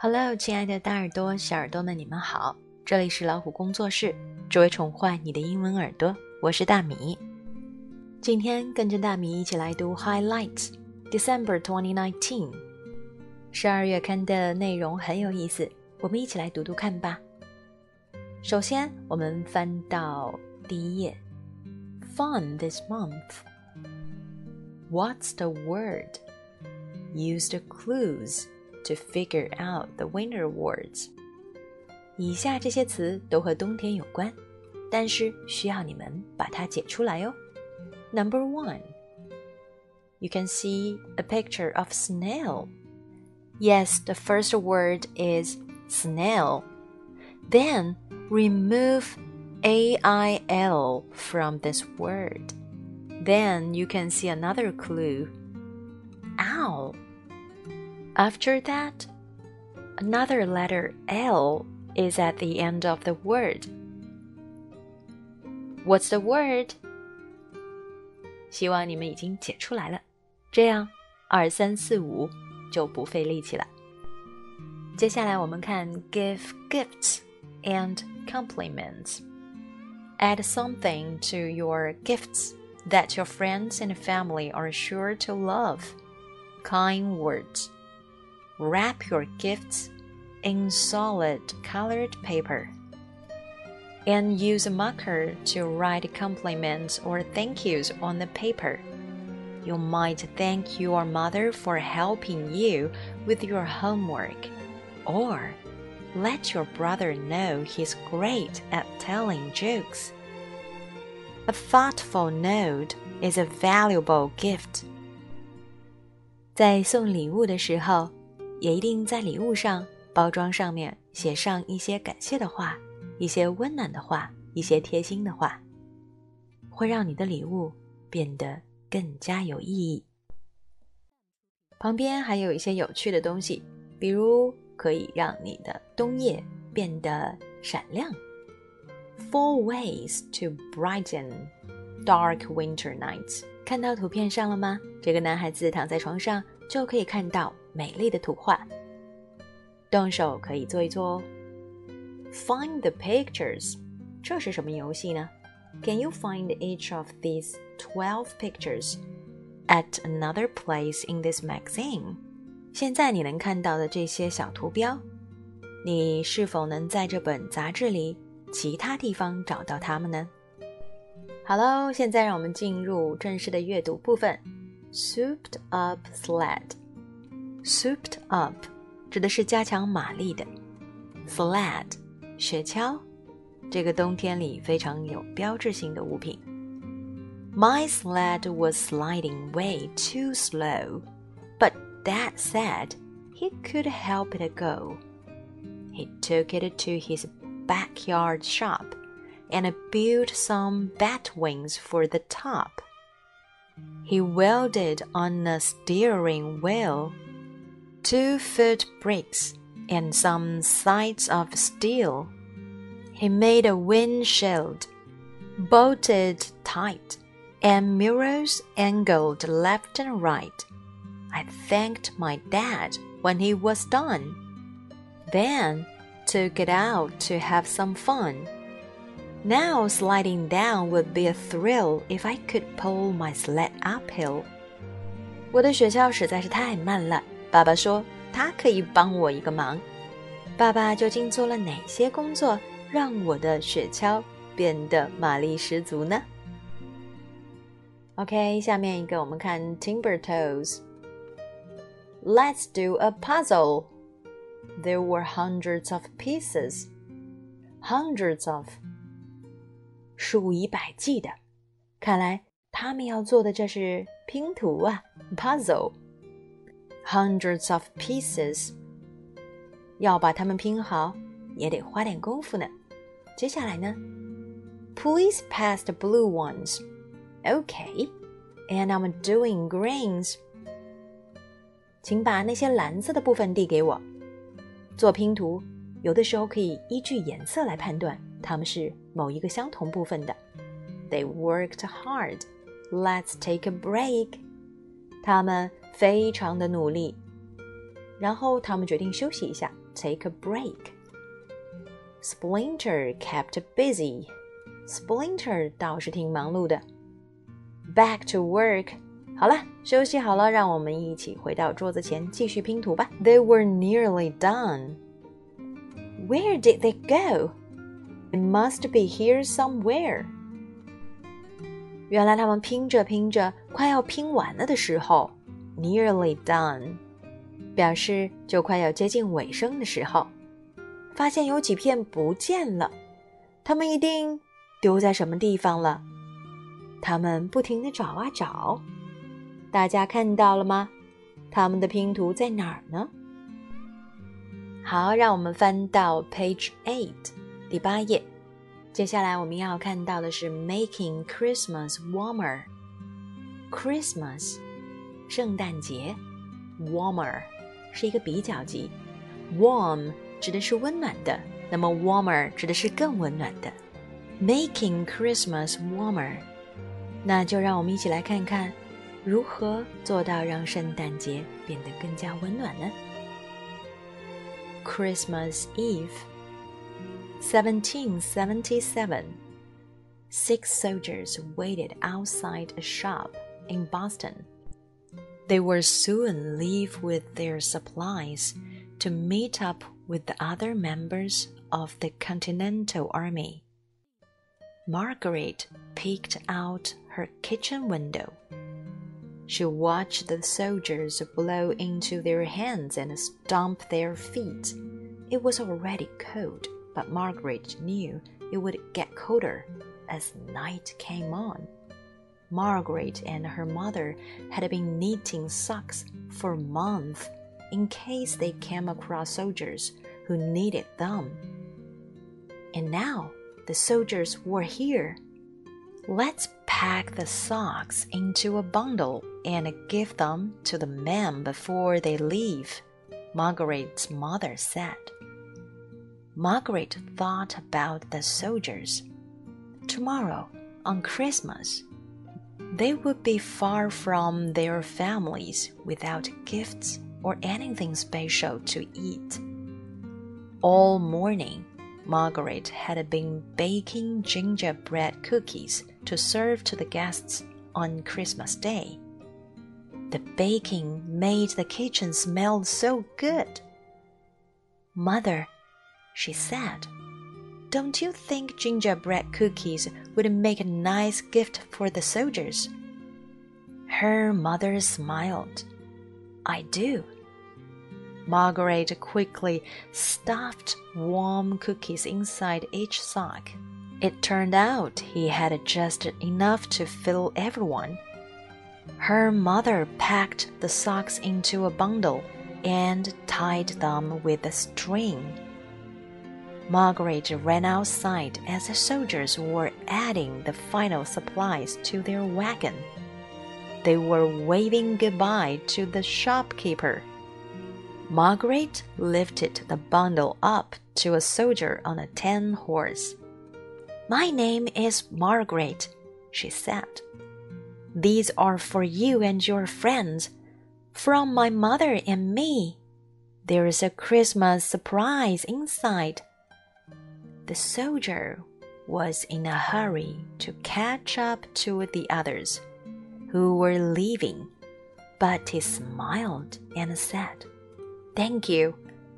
Hello，亲爱的大耳朵、小耳朵们，你们好！这里是老虎工作室，只为宠坏你的英文耳朵。我是大米。今天跟着大米一起来读 Highlights December 2019。十二月刊的内容很有意思，我们一起来读读看吧。首先，我们翻到第一页。Fun this month. What's the word? Use the clues to figure out the winter words。以下这些词都和冬天有关，但是需要你们把它解出来哦。Number one, you can see a picture of snail. Yes, the first word is snail. Then remove A-I-L from this word. Then you can see another clue. Owl. After that, another letter L is at the end of the word. What's the word? 希望你们已经解出来了，这样二三四五就不费力气了。接下来我们看 give gifts and compliments. Add something to your gifts that your friends and family are sure to love. Kind words. Wrap your gifts in solid colored paper. And use a marker to write compliments or thank yous on the paper. You might thank your mother for helping you with your homework. Or let your brother know he's great at telling jokes. A thoughtful note is a valuable gift. 在送礼物的时候， 也一定在礼物上、包装上面写上一些感谢的话、一些温暖的话、一些贴心的话，会让你的礼物变得更加有意义。旁边还有一些有趣的东西，比如可以让你的冬夜变得闪亮。Four ways to brighten dark winter nights。看到图片上了吗？这个男孩子躺在床上，就可以看到美丽的图画。动手可以做一做哦。Find the pictures，这是什么游戏呢？Can you find each of these twelve pictures at another place in this magazine？现在你能看到的这些小图标，你是否能在这本杂志里其他地方找到它们呢？好喽，现在让我们进入正式的阅读部分。Souped up sled sled，souped up 指的是加强马力的，sled 雪橇，这个冬天里非常有标志性的物品。My sled was sliding way too slow, but Dad said he could help it go. He took it to his backyard shop and built some bat wings for the top. He welded on a steering wheel, two foot brakes, and some sides of steel. He made a windshield, bolted tight, and mirrors angled left and right. I thanked my dad when he was done, then took it out to have some fun. Now sliding down would be a thrill if I could pull my sled uphill. 我的雪橇实在是太慢了， 爸爸说他可以帮我一个忙。爸爸究竟做了哪些工作，让我的雪橇变得马力十足呢？OK，下面一个我们看 Timbertoes。Let's do a puzzle. There were hundreds of pieces. Hundreds of，数以百计的。看来他们要做的这是拼图啊，puzzle。Hundreds of pieces，要把它们拼好也得花点功夫呢。接下来呢，Please pass the blue ones. Okay, and I'm doing greens. 请把那些蓝色的部分递给我。做拼图，有的时候可以依据颜色来判断。他们是某一个相同部分的。They worked hard. Let's take a break. 他们 非常的努力，然后他们决定休息一下。 take a break. Splinter kept busy. Splinter 倒是挺忙碌的。Back to work. 好了，休息好了，让我们一起回到桌子前继续拼图吧。They were nearly done. Where did they go? They must be here somewhere. 原来他们拼着拼着，快要拼完了的时候 ，nearly done，表示就快要接近尾声的时候，发现有几片不见了，他们一定丢在什么地方了。他们不停的找啊找，大家看到了吗？他们的拼图在哪儿呢？好，让我们翻到 page eight，第八页。接下来我们要看到的是 making Christmas warmer。Christmas，圣诞节，warmer 是一个比较级，warm 指的是温暖的，那么 warmer 指的是更温暖的。Making Christmas warmer，那就让我们一起来看看如何做到让圣诞节变得更加温暖呢？Christmas Eve, 1777. Six soldiers waited outside a shop in Boston. They will soon leave with their supplies to meet up with the other members of the Continental Army. Margaret peeked out her kitchen window. She watched the soldiers blow into their hands and stomp their feet. It was already cold, but Margaret knew it would get colder as night came on. Margaret and her mother had been knitting socks for months in case they came across soldiers who needed them. And now the soldiers were here. Let's pack the socks into a bundle and give them to the men before they leave, Margaret's mother said. Margaret thought about the soldiers. Tomorrow, on Christmas, they would be far from their families without gifts or anything special to eat. All morning, Margaret had been baking gingerbread cookies to serve to the guests on Christmas Day. The baking made the kitchen smell so good. Mother, she said, don't you think gingerbread cookies would make a nice gift for the soldiers? Her mother smiled. I do. Margaret quickly stuffed warm cookies inside each sock. It turned out he had just enough to fill everyone. Her mother packed the socks into a bundle and tied them with a string. Margaret ran outside as the soldiers were adding the final supplies to their wagon. They were waving goodbye to the shopkeeper. Margaret lifted the bundle up to a soldier on a tin horse. My name is Margaret, she said. These are for you and your friends, from my mother and me. There is a Christmas surprise inside. The soldier was in a hurry to catch up to the others, who were leaving, but he smiled and said, Thank you.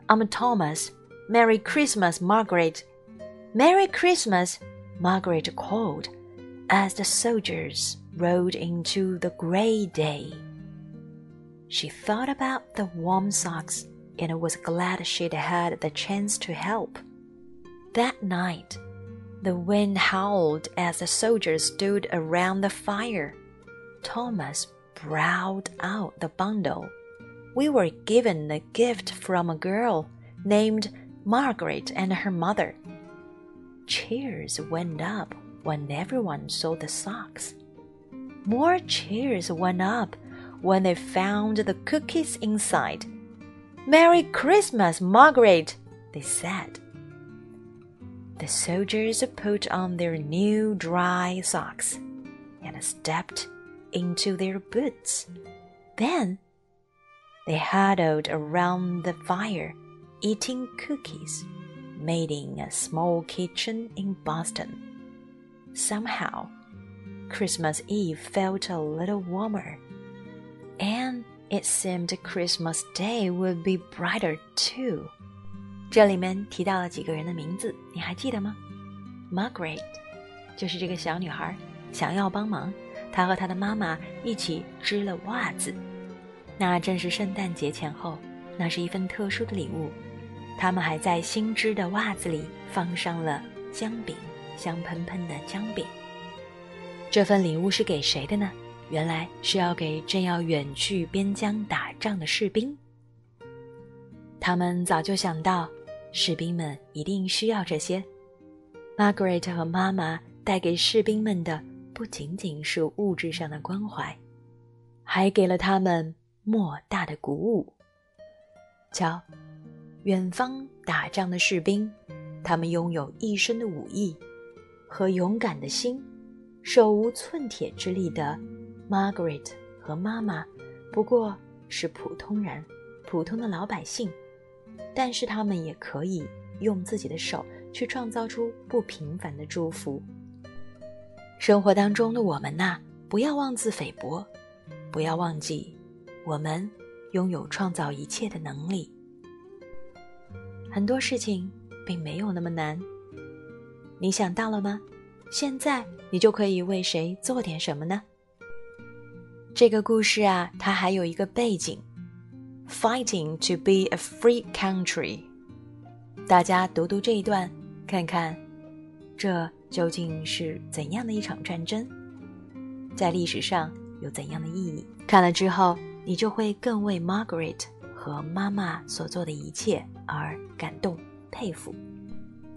I'm Thomas. Merry Christmas, Margaret. Merry Christmas, Margaret called as the soldiers rode into the gray day. She thought about the warm socks and was glad she'd had the chance to help. That night, the wind howled as the soldiers stood around the fire. Thomas brought out the bundle. We were given a gift from a girl named Margaret and her mother. Cheers went up when everyone saw the socks. More cheers went up when they found the cookies inside. Merry Christmas, Margaret, they said. The soldiers put on their new dry socks and stepped into their boots. Then they huddled around the fire eating cookies made in a small kitchen in Boston. Somehow, Christmas Eve felt a little warmer, and it seemed Christmas Day would be brighter too. 这里面提到了几个人的名字，你还记得吗？Margaret 就是这个小女孩想要帮忙，她和她的妈妈一起织了袜子。那正是圣诞节前后，那是一份特殊的礼物。他们还在新织的袜子里放上了姜饼，香喷喷的姜饼。这份礼物是给谁的呢？原来是要给正要远去边疆打仗的士兵。他们早就想到。士兵们一定需要这些。Margaret 和妈妈带给士兵们的不仅仅是物质上的关怀，还给了他们莫大的鼓舞。瞧，远方打仗的士兵，他们拥有一身的武艺和勇敢的心，手无寸铁之力的 Margaret 和妈妈，不过是普通人，普通的老百姓。但是他们也可以用自己的手去创造出不平凡的祝福。生活当中的我们呐，不要妄自菲薄，不要忘记，我们拥有创造一切的能力。很多事情并没有那么难，你想到了吗？现在你就可以为谁做点什么呢？这个故事啊，它还有一个背景。Fighting to be a free country，大家读读这一段，看看这究竟是怎样的一场战争，在历史上有怎样的意义？看了之后，你就会更为 Margaret 和妈妈所做的一切而感动、佩服。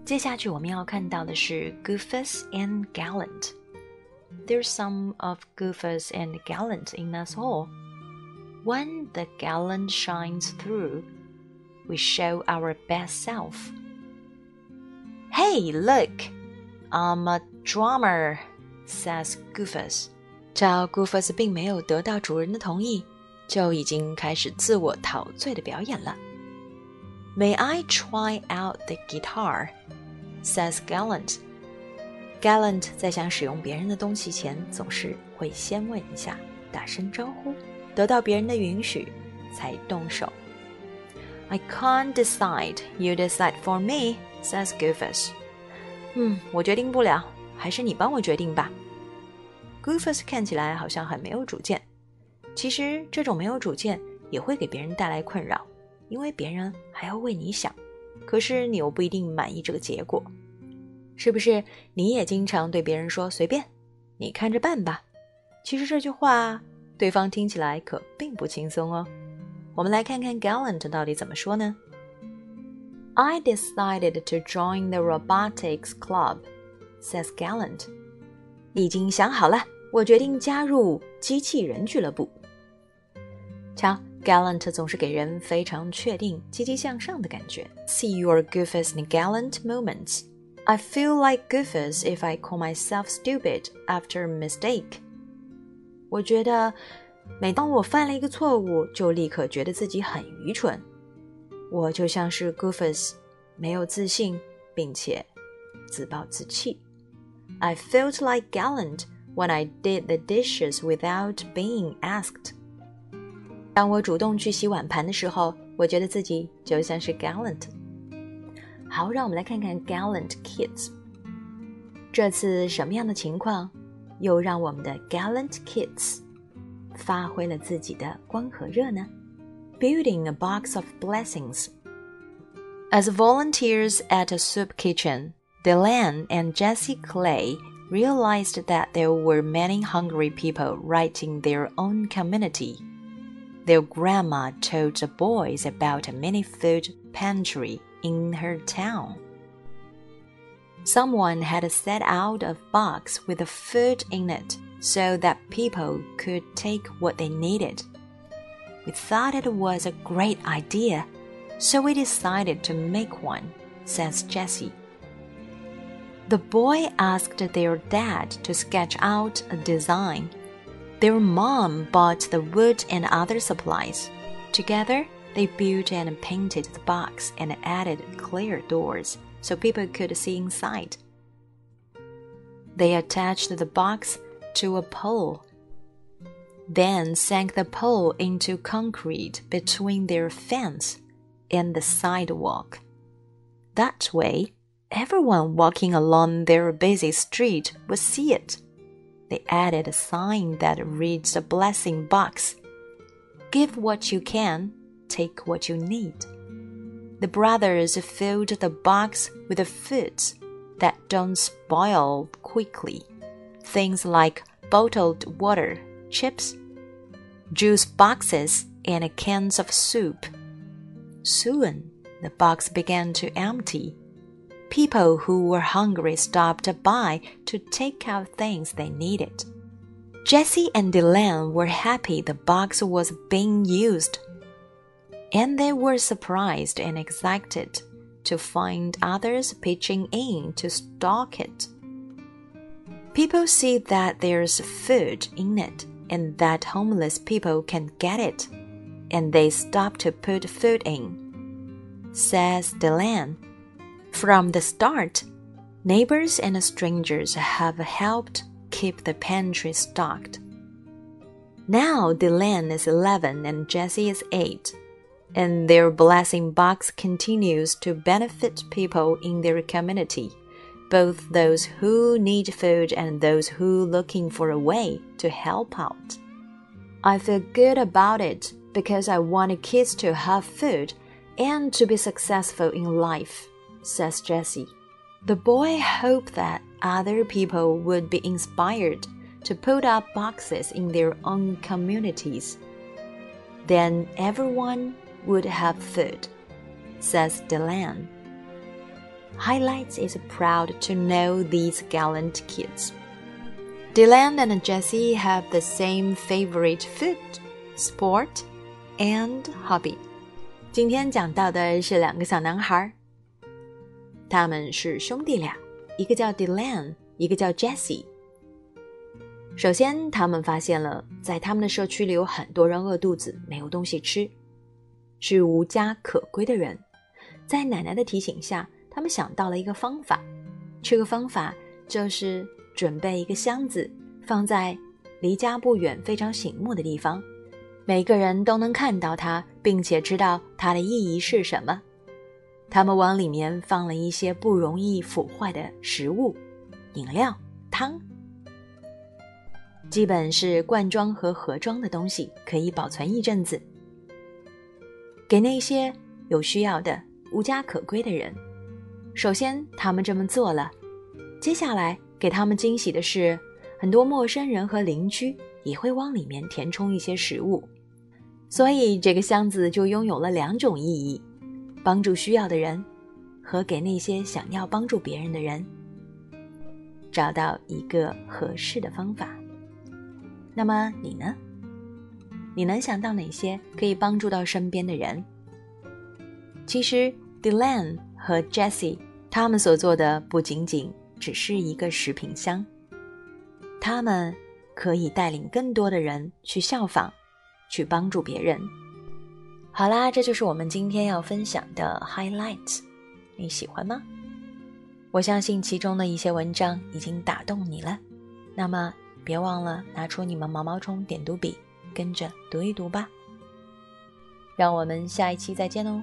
接下去我们要看到的是 Goofus and Gallant。There's some of Goofus and Gallant in us all. When the gallant shines through, we show our best self. Hey, look! I'm a drummer, says Goofus. 这 Goofus 并没有得到主人的同意，就已经开始自我陶醉的表演了。May I try out the guitar? says Gallant. Gallant 在想使用别人的东西前，总是会先问一下，打声招呼。 得到别人的允许才动手。I can't decide. You decide for me, says Goofus. 嗯，我决定不了，还是你帮我决定吧。Goofus 看起来好像很没有主见，其实这种没有主见也会给别人带来困扰，因为别人还要为你想，可是你又不一定满意这个结果，是不是？你也经常对别人说随便，你看着办吧。其实这句话。对方听起来可并不轻松哦。我们来看看 Gallant 到底怎么说呢？I decided to join the robotics club, says Gallant. 已经想好了，我决定加入机器人俱乐部。瞧，Gallant 总是给人非常确定、积极向上的感觉。See your Goofus in gallant moments. I feel like Goofus if I call myself stupid after a mistake. 我觉得，每当我犯了一个错误，就立刻觉得自己很愚蠢。我就像是 Goofus，没有自信，并且自暴自弃。I felt like gallant when I did the dishes without being asked。当我主动去洗碗盘的时候，我觉得自己就像是 gallant。好，让我们来看看 gallant kids。这次什么样的情况？又让我们的 Gallant Kids 发挥了自己的光和热呢？Building a box of blessings. As volunteers at a soup kitchen, Delan and Jesse Clay realized that there were many hungry people right in their own community. Their grandma told the boys about a mini food pantry in her town. Someone had set out a box with food in it so that people could take what they needed. We thought it was a great idea, so we decided to make one, says Jesse. The boy asked their dad to sketch out a design. Their mom bought the wood and other supplies. Together, they built and painted the box and added clear doors so people could see inside. They attached the box to a pole, then sank the pole into concrete between their fence and the sidewalk. That way, everyone walking along their busy street would see it. They added a sign that reads a blessing box Give what you can, take what you need. The brothers filled the box with foods that don't spoil quickly. Things like bottled water, chips, juice boxes, and cans of soup. Soon, the box began to empty. People who were hungry stopped by to take out things they needed. Jesse and Dylan were happy the box was being used, and they were surprised and excited to find others pitching in to stock it. People see that there's food in it and that homeless people can get it, and they stop to put food in says Delenn. From the start, neighbors and strangers have helped keep the pantry stocked. Now Delenn is 11 and Jesse is 8, and their blessing box continues to benefit people in their community, both those who need food and those who looking for a way to help out. I feel good about it because I want kids to have food and to be successful in life, says Jesse. The boy hoped that other people would be inspired to put up boxes in their own communities. Then everyone would have food, says Delenn. Highlights is proud to know these gallant kids. Delenn and Jessie have the same favorite food, sport, and hobby. 今天讲到的是两个小男孩，他们是兄弟俩，一个叫 Delenn，一个叫 Jessie。首先，他们发现了在他们的社区里有很多人饿肚子，没有东西吃， 是无家可归的人。在奶奶的提醒下，他们想到了一个方法，这个方法就是准备一个箱子，放在离家不远、非常醒目的地方。每个人都能看到它，并且知道它的意义是什么。他们往里面放了一些不容易腐坏的食物、饮料、汤，基本是罐装和盒装的东西，可以保存一阵子。给那些有需要的、无家可归的人，首先他们这么做了。接下来给他们惊喜的是，很多陌生人和邻居也会往里面填充一些食物。所以，这个箱子就拥有了两种意义：帮助需要的人，和给那些想要帮助别人的人找到一个合适的方法。那么你呢？你能想到哪些可以帮助到身边的人？其实，Delenn 和 Jessie 他们所做的不仅仅只是一个食品箱，他们可以带领更多的人去效仿。去帮助别人。好啦，这就是我们今天要分享的 highlights，你喜欢吗？我相信其中的一些文章已经打动你了。那么别忘了拿出你们毛毛虫点读笔，跟着读一读吧。让我们下一期再见喽。